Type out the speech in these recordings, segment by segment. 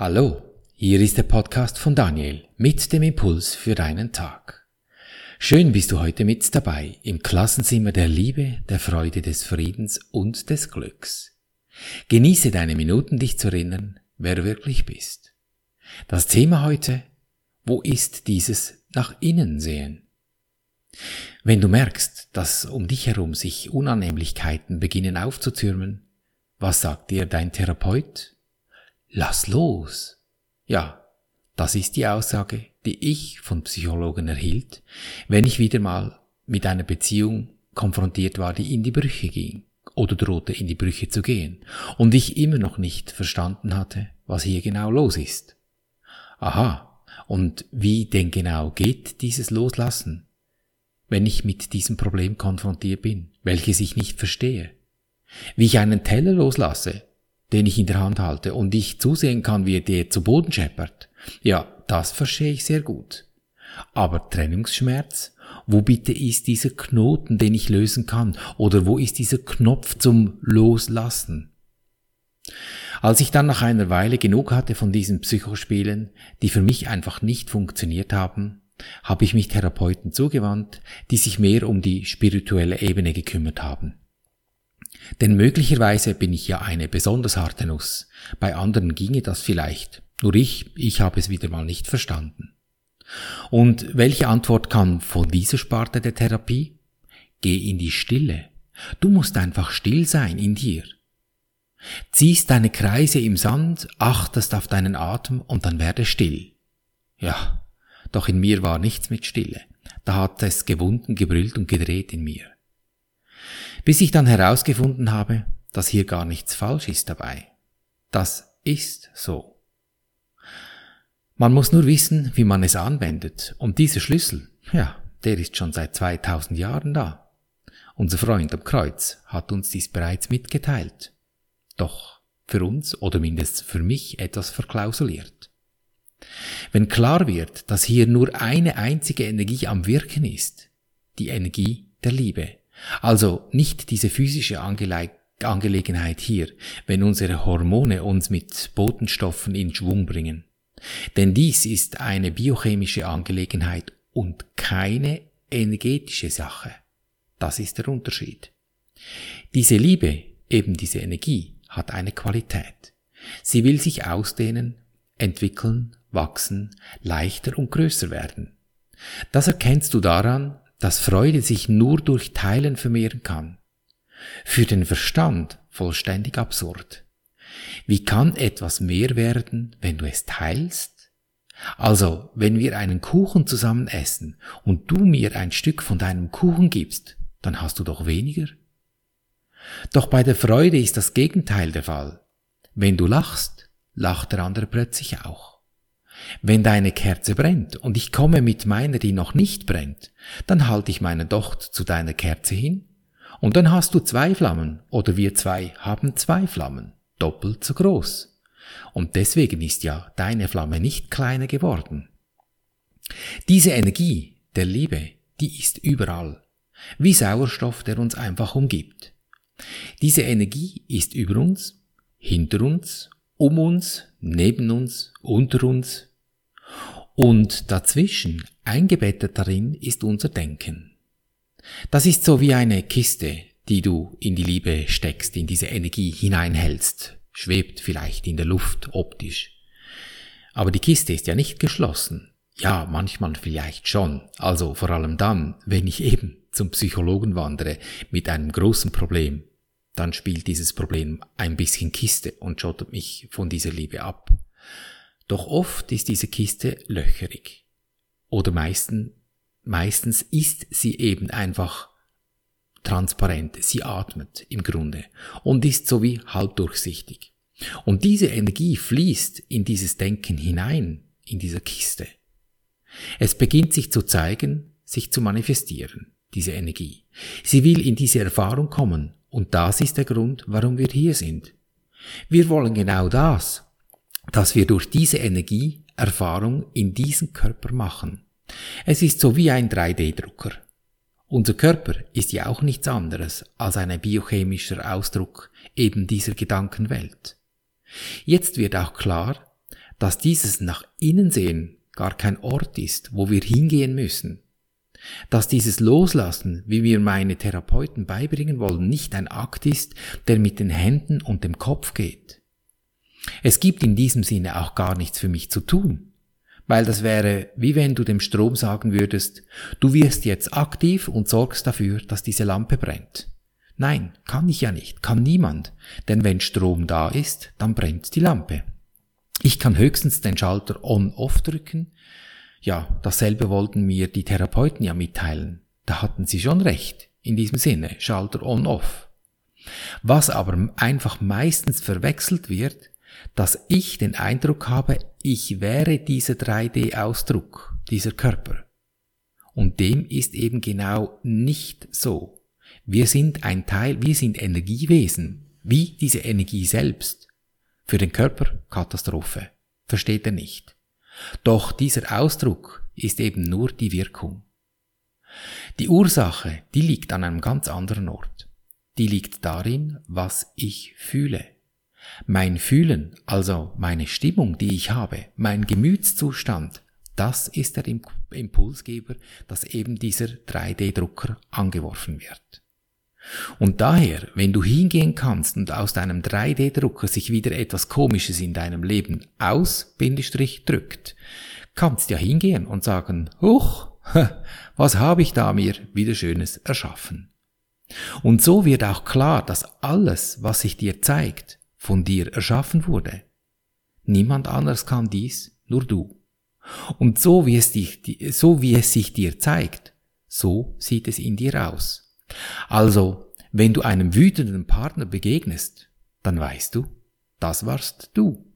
Hallo, hier ist der Podcast von Daniel mit dem Impuls für deinen Tag. Schön bist du heute mit dabei im Klassenzimmer der Liebe, der Freude, des Friedens und des Glücks. Genieße deine Minuten, dich zu erinnern, wer du wirklich bist. Das Thema heute, wo ist dieses nach innen sehen? Wenn du merkst, dass um dich herum sich Unannehmlichkeiten beginnen aufzutürmen, was sagt dir dein Therapeut? Lass los. Ja, das ist die Aussage, die ich von Psychologen erhielt, wenn ich wieder mal mit einer Beziehung konfrontiert war, die in die Brüche ging oder drohte in die Brüche zu gehen und ich immer noch nicht verstanden hatte, was hier genau los ist. Aha, und wie denn genau geht dieses Loslassen, wenn ich mit diesem Problem konfrontiert bin, welches ich nicht verstehe? Wie ich einen Teller loslasse, den ich in der Hand halte und ich zusehen kann, wie der zu Boden scheppert, ja, das verstehe ich sehr gut. Aber Trennungsschmerz? Wo bitte ist dieser Knoten, den ich lösen kann? Oder wo ist dieser Knopf zum Loslassen? Als ich dann nach einer Weile genug hatte von diesen Psychospielen, die für mich einfach nicht funktioniert haben, habe ich mich Therapeuten zugewandt, die sich mehr um die spirituelle Ebene gekümmert haben. Denn möglicherweise bin ich ja eine besonders harte Nuss. Bei anderen ginge das vielleicht. Nur ich, ich habe es wieder mal nicht verstanden. Und welche Antwort kam von dieser Sparte der Therapie? Geh in die Stille. Du musst einfach still sein in dir. Ziehst deine Kreise im Sand, achtest auf deinen Atem und dann werde still. Ja, doch in mir war nichts mit Stille. Da hat es gewunden, gebrüllt und gedreht in mir bis ich dann herausgefunden habe, dass hier gar nichts falsch ist dabei. Das ist so. Man muss nur wissen, wie man es anwendet. Und dieser Schlüssel, ja, der ist schon seit 2000 Jahren da. Unser Freund am Kreuz hat uns dies bereits mitgeteilt. Doch für uns oder mindestens für mich etwas verklausuliert. Wenn klar wird, dass hier nur eine einzige Energie am Wirken ist, die Energie der Liebe, also nicht diese physische Angele Angelegenheit hier, wenn unsere Hormone uns mit Botenstoffen in Schwung bringen. Denn dies ist eine biochemische Angelegenheit und keine energetische Sache. Das ist der Unterschied. Diese Liebe, eben diese Energie, hat eine Qualität. Sie will sich ausdehnen, entwickeln, wachsen, leichter und größer werden. Das erkennst du daran, dass Freude sich nur durch Teilen vermehren kann. Für den Verstand vollständig absurd. Wie kann etwas mehr werden, wenn du es teilst? Also, wenn wir einen Kuchen zusammen essen und du mir ein Stück von deinem Kuchen gibst, dann hast du doch weniger. Doch bei der Freude ist das Gegenteil der Fall. Wenn du lachst, lacht der andere plötzlich auch. Wenn deine Kerze brennt und ich komme mit meiner, die noch nicht brennt, dann halte ich meine Docht zu deiner Kerze hin und dann hast du zwei Flammen oder wir zwei haben zwei Flammen, doppelt so groß. Und deswegen ist ja deine Flamme nicht kleiner geworden. Diese Energie der Liebe, die ist überall, wie Sauerstoff, der uns einfach umgibt. Diese Energie ist über uns, hinter uns, um uns, neben uns, unter uns, und dazwischen, eingebettet darin, ist unser Denken. Das ist so wie eine Kiste, die du in die Liebe steckst, in diese Energie hineinhältst, schwebt vielleicht in der Luft optisch. Aber die Kiste ist ja nicht geschlossen. Ja, manchmal vielleicht schon. Also vor allem dann, wenn ich eben zum Psychologen wandere mit einem großen Problem, dann spielt dieses Problem ein bisschen Kiste und schottet mich von dieser Liebe ab. Doch oft ist diese Kiste löcherig. Oder meisten, meistens ist sie eben einfach transparent, sie atmet im Grunde und ist so wie halbdurchsichtig. Und diese Energie fließt in dieses Denken hinein, in dieser Kiste. Es beginnt sich zu zeigen, sich zu manifestieren, diese Energie. Sie will in diese Erfahrung kommen und das ist der Grund, warum wir hier sind. Wir wollen genau das, dass wir durch diese Energie Erfahrung in diesen Körper machen. Es ist so wie ein 3D-Drucker. Unser Körper ist ja auch nichts anderes als ein biochemischer Ausdruck eben dieser Gedankenwelt. Jetzt wird auch klar, dass dieses nach innen sehen gar kein Ort ist, wo wir hingehen müssen. Dass dieses Loslassen, wie wir meine Therapeuten beibringen wollen, nicht ein Akt ist, der mit den Händen und dem Kopf geht. Es gibt in diesem Sinne auch gar nichts für mich zu tun, weil das wäre, wie wenn du dem Strom sagen würdest, du wirst jetzt aktiv und sorgst dafür, dass diese Lampe brennt. Nein, kann ich ja nicht, kann niemand, denn wenn Strom da ist, dann brennt die Lampe. Ich kann höchstens den Schalter on-off drücken. Ja, dasselbe wollten mir die Therapeuten ja mitteilen. Da hatten sie schon recht. In diesem Sinne, Schalter on-off. Was aber einfach meistens verwechselt wird, dass ich den Eindruck habe, ich wäre dieser 3D-Ausdruck, dieser Körper. Und dem ist eben genau nicht so. Wir sind ein Teil, wir sind Energiewesen, wie diese Energie selbst. Für den Körper Katastrophe. Versteht er nicht. Doch dieser Ausdruck ist eben nur die Wirkung. Die Ursache, die liegt an einem ganz anderen Ort. Die liegt darin, was ich fühle. Mein Fühlen, also meine Stimmung, die ich habe, mein Gemütszustand, das ist der Impulsgeber, dass eben dieser 3D-Drucker angeworfen wird. Und daher, wenn du hingehen kannst und aus deinem 3D-Drucker sich wieder etwas Komisches in deinem Leben aus, Bindestrich, drückt, kannst ja hingehen und sagen, huch, was habe ich da mir wieder Schönes erschaffen. Und so wird auch klar, dass alles, was sich dir zeigt, von dir erschaffen wurde. Niemand anders kann dies, nur du. Und so wie es, dich, so wie es sich dir zeigt, so sieht es in dir aus. Also, wenn du einem wütenden Partner begegnest, dann weißt du, das warst du.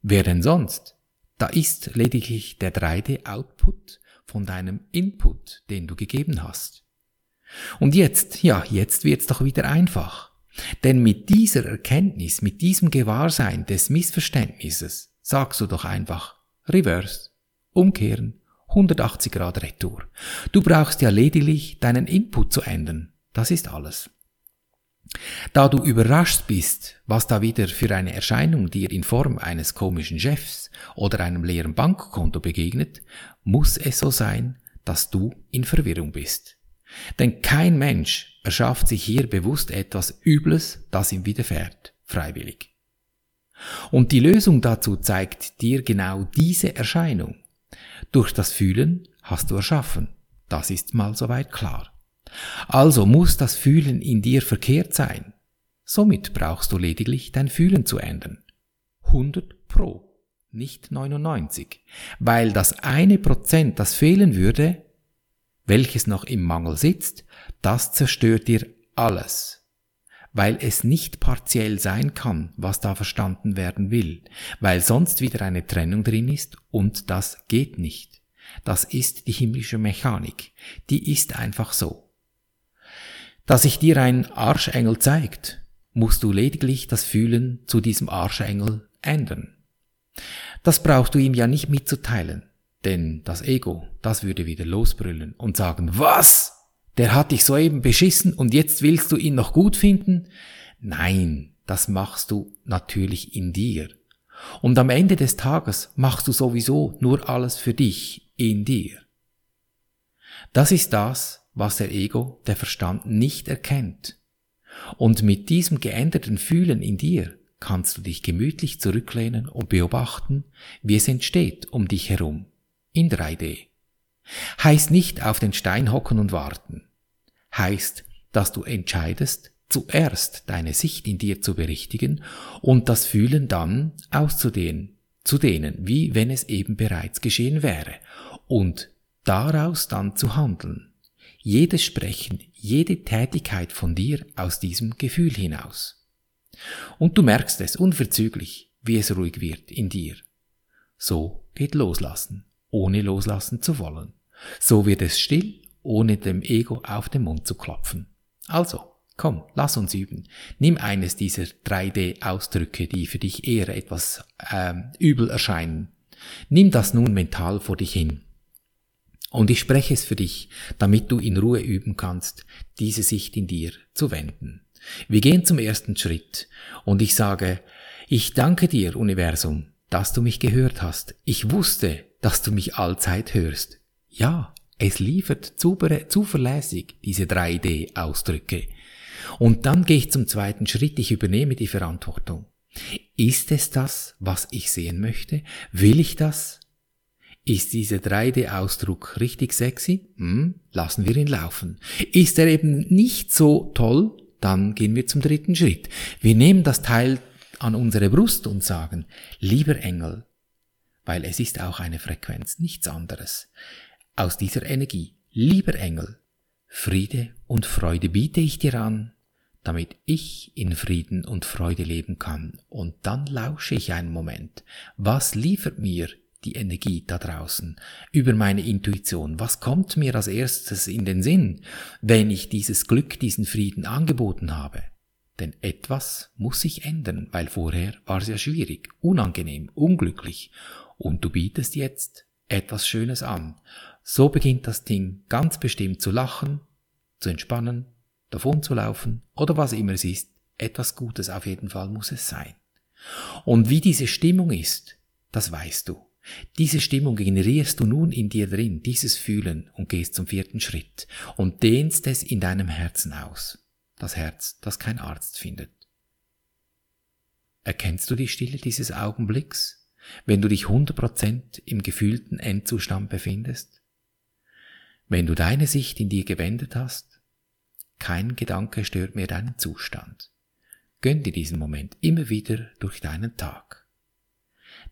Wer denn sonst? Da ist lediglich der 3D-Output von deinem Input, den du gegeben hast. Und jetzt, ja, jetzt wird's doch wieder einfach. Denn mit dieser Erkenntnis, mit diesem Gewahrsein des Missverständnisses, sagst du doch einfach Reverse, umkehren, 180 Grad Retour. Du brauchst ja lediglich deinen Input zu ändern. Das ist alles. Da du überrascht bist, was da wieder für eine Erscheinung dir in Form eines komischen Chefs oder einem leeren Bankkonto begegnet, muss es so sein, dass du in Verwirrung bist. Denn kein Mensch erschafft sich hier bewusst etwas Übles, das ihm widerfährt, freiwillig. Und die Lösung dazu zeigt dir genau diese Erscheinung. Durch das Fühlen hast du erschaffen. Das ist mal soweit klar. Also muss das Fühlen in dir verkehrt sein. Somit brauchst du lediglich dein Fühlen zu ändern. 100 pro, nicht 99. Weil das eine Prozent, das fehlen würde, welches noch im Mangel sitzt, das zerstört dir alles. Weil es nicht partiell sein kann, was da verstanden werden will, weil sonst wieder eine Trennung drin ist und das geht nicht. Das ist die himmlische Mechanik. Die ist einfach so. Dass sich dir ein Arschengel zeigt, musst du lediglich das Fühlen zu diesem Arschengel ändern. Das brauchst du ihm ja nicht mitzuteilen, denn das Ego, das würde wieder losbrüllen und sagen, was? Der hat dich soeben beschissen und jetzt willst du ihn noch gut finden? Nein, das machst du natürlich in dir. Und am Ende des Tages machst du sowieso nur alles für dich in dir. Das ist das, was der Ego, der Verstand nicht erkennt. Und mit diesem geänderten Fühlen in dir kannst du dich gemütlich zurücklehnen und beobachten, wie es entsteht um dich herum, in 3D. Heißt nicht auf den Stein hocken und warten. Heißt, dass du entscheidest, zuerst deine Sicht in dir zu berichtigen und das Fühlen dann auszudehnen, zu dehnen, wie wenn es eben bereits geschehen wäre, und daraus dann zu handeln jedes Sprechen, jede Tätigkeit von dir aus diesem Gefühl hinaus. Und du merkst es unverzüglich, wie es ruhig wird in dir. So geht Loslassen, ohne loslassen zu wollen. So wird es still, ohne dem Ego auf den Mund zu klopfen. Also, komm, lass uns üben. Nimm eines dieser 3D-Ausdrücke, die für dich eher etwas ähm, übel erscheinen. Nimm das nun mental vor dich hin und ich spreche es für dich, damit du in Ruhe üben kannst, diese Sicht in dir zu wenden. Wir gehen zum ersten Schritt und ich sage, ich danke dir, Universum, dass du mich gehört hast. Ich wusste, dass du mich allzeit hörst. Ja, es liefert zuverlässig diese 3D-Ausdrücke. Und dann gehe ich zum zweiten Schritt, ich übernehme die Verantwortung. Ist es das, was ich sehen möchte? Will ich das? Ist dieser 3D-Ausdruck richtig sexy? Hm, lassen wir ihn laufen. Ist er eben nicht so toll? Dann gehen wir zum dritten Schritt. Wir nehmen das Teil an unsere Brust und sagen, lieber Engel, weil es ist auch eine Frequenz, nichts anderes. Aus dieser Energie, lieber Engel, Friede und Freude biete ich dir an, damit ich in Frieden und Freude leben kann. Und dann lausche ich einen Moment. Was liefert mir die Energie da draußen über meine Intuition? Was kommt mir als erstes in den Sinn, wenn ich dieses Glück, diesen Frieden angeboten habe? Denn etwas muss sich ändern, weil vorher war es ja schwierig, unangenehm, unglücklich. Und du bietest jetzt etwas Schönes an. So beginnt das Ding ganz bestimmt zu lachen, zu entspannen, davon zu laufen oder was immer es ist. Etwas Gutes auf jeden Fall muss es sein. Und wie diese Stimmung ist, das weißt du. Diese Stimmung generierst du nun in dir drin, dieses Fühlen und gehst zum vierten Schritt und dehnst es in deinem Herzen aus. Das Herz, das kein Arzt findet. Erkennst du die Stille dieses Augenblicks, wenn du dich 100% im gefühlten Endzustand befindest? Wenn du deine Sicht in dir gewendet hast, kein Gedanke stört mehr deinen Zustand. Gönn dir diesen Moment immer wieder durch deinen Tag.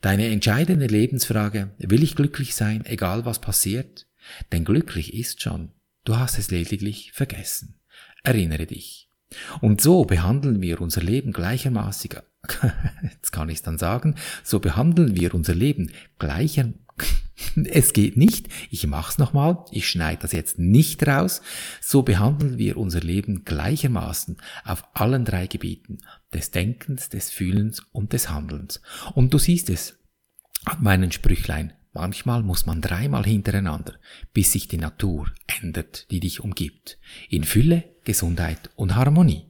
Deine entscheidende Lebensfrage, will ich glücklich sein, egal was passiert? Denn glücklich ist schon, du hast es lediglich vergessen. Erinnere dich. Und so behandeln wir unser Leben gleichermaßig, jetzt kann ich es dann sagen, so behandeln wir unser Leben. Gleicher, es geht nicht, ich mach's nochmal, ich schneide das jetzt nicht raus, so behandeln wir unser Leben gleichermaßen auf allen drei Gebieten, des Denkens, des Fühlens und des Handelns. Und du siehst es an meinen Sprüchlein, manchmal muss man dreimal hintereinander, bis sich die Natur ändert, die dich umgibt, in Fülle, Gesundheit und Harmonie.